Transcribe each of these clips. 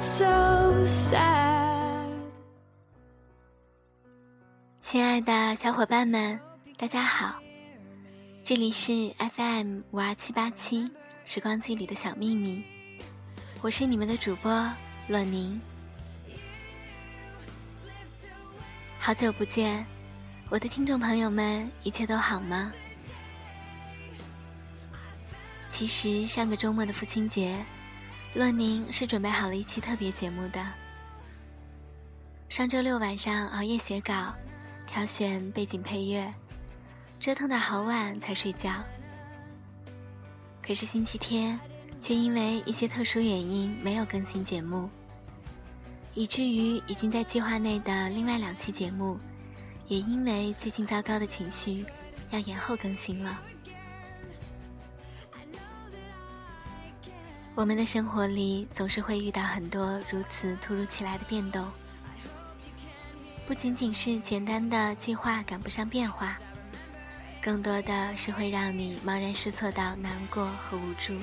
so sad 亲爱的小伙伴们，大家好，这里是 FM 五二七八七时光机里的小秘密，我是你们的主播洛宁。好久不见，我的听众朋友们，一切都好吗？其实上个周末的父亲节，洛宁是准备好了一期特别节目的。上周六晚上熬夜写稿。挑选背景配乐，折腾到好晚才睡觉。可是星期天却因为一些特殊原因没有更新节目，以至于已经在计划内的另外两期节目，也因为最近糟糕的情绪要延后更新了。我们的生活里总是会遇到很多如此突如其来的变动。不仅仅是简单的计划赶不上变化，更多的是会让你茫然失措到难过和无助。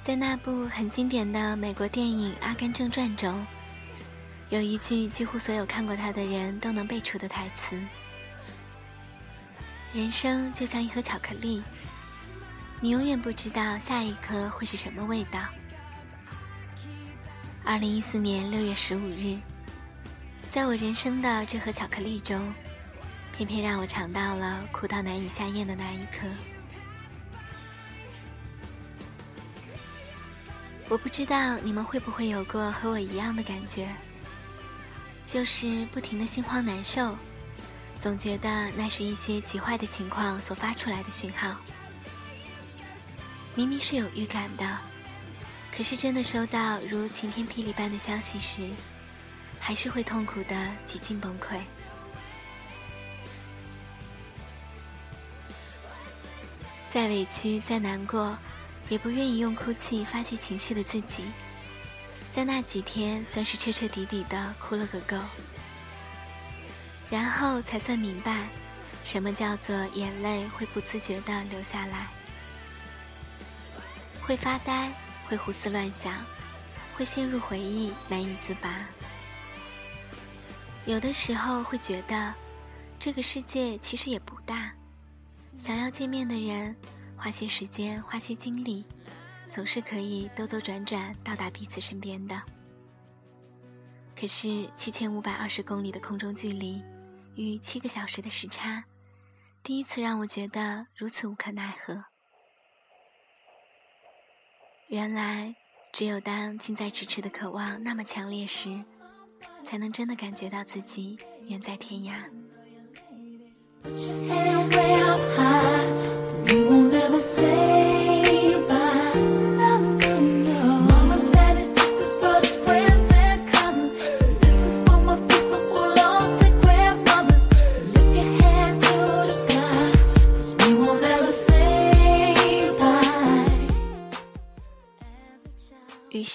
在那部很经典的美国电影《阿甘正传》中，有一句几乎所有看过它的人都能背出的台词：“人生就像一盒巧克力，你永远不知道下一颗会是什么味道。”二零一四年六月十五日，在我人生的这盒巧克力中，偏偏让我尝到了苦到难以下咽的那一颗。我不知道你们会不会有过和我一样的感觉，就是不停的心慌难受，总觉得那是一些极坏的情况所发出来的讯号。明明是有预感的。可是，真的收到如晴天霹雳般的消息时，还是会痛苦的几近崩溃。再委屈、再难过，也不愿意用哭泣发泄情绪的自己，在那几天算是彻彻底底的哭了个够，然后才算明白，什么叫做眼泪会不自觉的流下来，会发呆。会胡思乱想，会陷入回忆难以自拔。有的时候会觉得，这个世界其实也不大，想要见面的人，花些时间，花些精力，总是可以兜兜转转到达彼此身边的。可是七千五百二十公里的空中距离，与七个小时的时差，第一次让我觉得如此无可奈何。原来，只有当近在咫尺的渴望那么强烈时，才能真的感觉到自己远在天涯。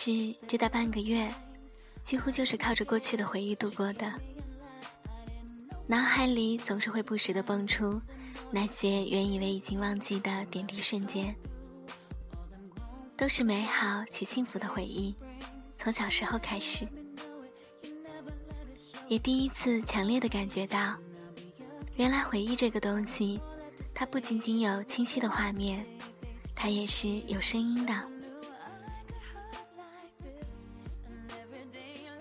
是，这大半个月，几乎就是靠着过去的回忆度过的。脑海里总是会不时的蹦出那些原以为已经忘记的点滴瞬间，都是美好且幸福的回忆。从小时候开始，也第一次强烈的感觉到，原来回忆这个东西，它不仅仅有清晰的画面，它也是有声音的。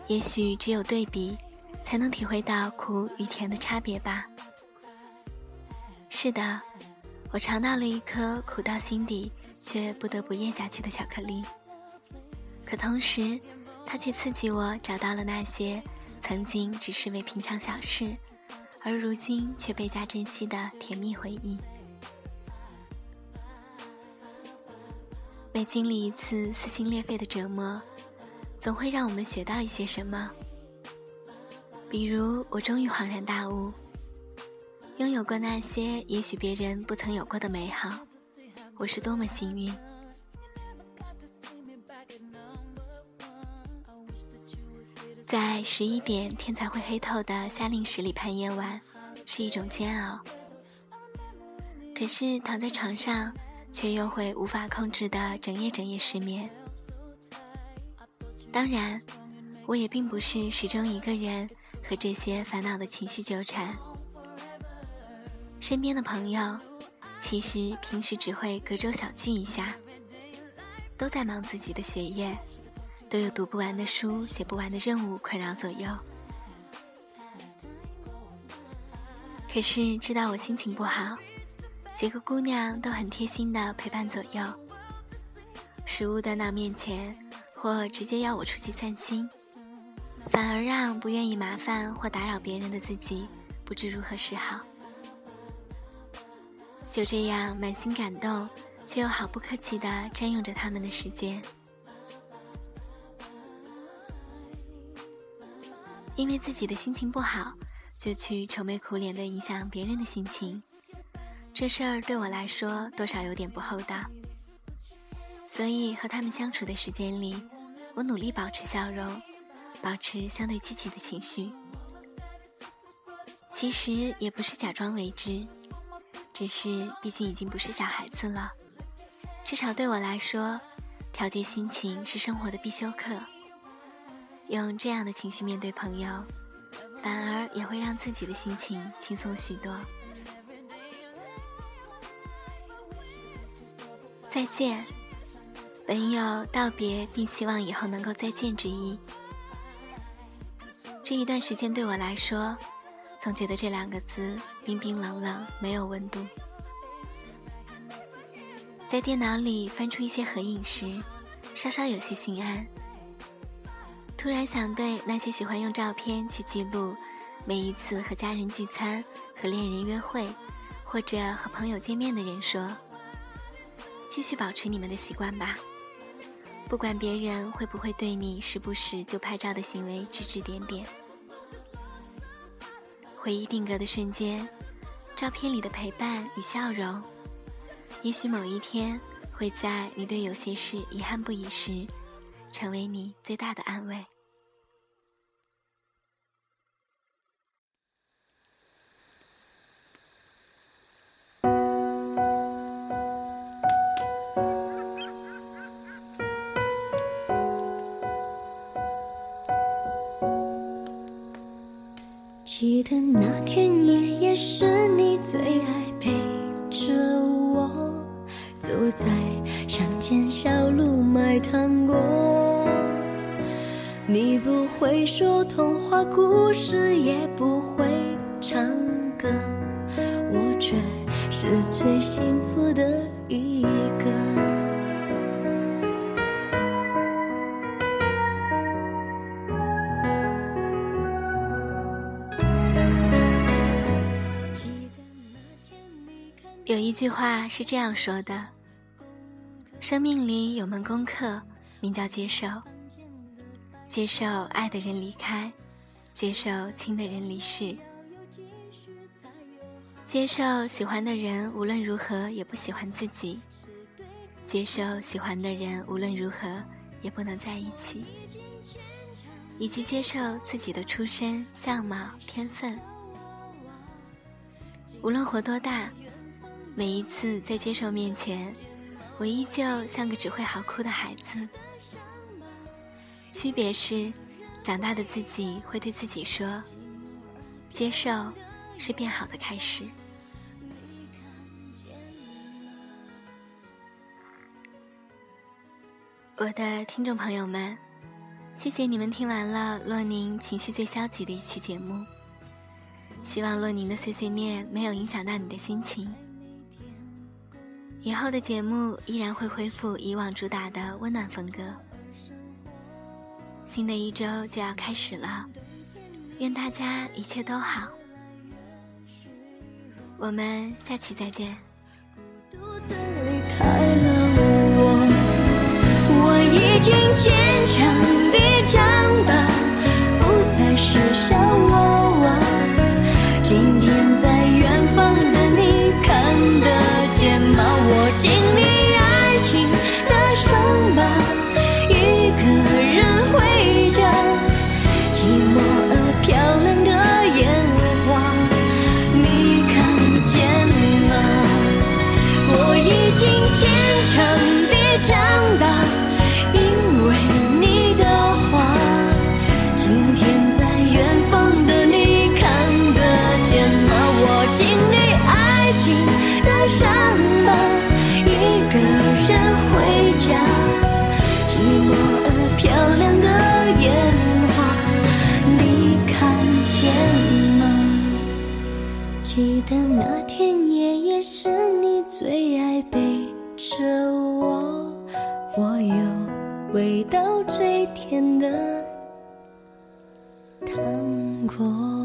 也许只有对比，才能体会到苦与甜的差别吧。是的，我尝到了一颗苦到心底却不得不咽下去的巧克力。可同时，它却刺激我找到了那些曾经只是为平常小事，而如今却倍加珍惜的甜蜜回忆。每经历一次撕心裂肺的折磨，总会让我们学到一些什么。比如，我终于恍然大悟，拥有过那些也许别人不曾有过的美好，我是多么幸运。在十一点天才会黑透的夏令时里盼夜晚，是一种煎熬。可是躺在床上，却又会无法控制的整夜整夜失眠。当然，我也并不是始终一个人。和这些烦恼的情绪纠缠，身边的朋友其实平时只会隔周小聚一下，都在忙自己的学业，都有读不完的书、写不完的任务困扰左右。可是知道我心情不好，几个姑娘都很贴心的陪伴左右，食物端到面前，或直接邀我出去散心。反而让不愿意麻烦或打扰别人的自己不知如何是好。就这样满心感动，却又毫不客气地占用着他们的时间。因为自己的心情不好，就去愁眉苦脸地影响别人的心情，这事儿对我来说多少有点不厚道。所以和他们相处的时间里，我努力保持笑容。保持相对积极的情绪，其实也不是假装为之，只是毕竟已经不是小孩子了。至少对我来说，调节心情是生活的必修课。用这样的情绪面对朋友，反而也会让自己的心情轻松许多。再见，本有道别并希望以后能够再见之意。这一段时间对我来说，总觉得这两个字冰冰冷冷，没有温度。在电脑里翻出一些合影时，稍稍有些心安。突然想对那些喜欢用照片去记录每一次和家人聚餐、和恋人约会，或者和朋友见面的人说：继续保持你们的习惯吧。不管别人会不会对你时不时就拍照的行为指指点点，回忆定格的瞬间，照片里的陪伴与笑容，也许某一天会在你对有些事遗憾不已时，成为你最大的安慰。记得那天夜夜是你最爱陪着我，走在乡间小路买糖果。你不会说童话故事，也不会唱歌，我却是最幸福的一个。有一句话是这样说的：生命里有门功课，名叫接受。接受爱的人离开，接受亲的人离世，接受喜欢的人无论如何也不喜欢自己，接受喜欢的人无论如何也不能在一起，以及接受自己的出身、相貌、天分，无论活多大。每一次在接受面前，我依旧像个只会嚎哭的孩子。区别是，长大的自己会对自己说：“接受是变好的开始。”我的听众朋友们，谢谢你们听完了洛宁情绪最消极的一期节目。希望洛宁的碎碎念没有影响到你的心情。以后的节目依然会恢复以往主打的温暖风格。新的一周就要开始了，愿大家一切都好。我们下期再见。我已经坚强的长大，不再是像我。记得那天夜夜是你最爱背着我，我有味道最甜的糖果。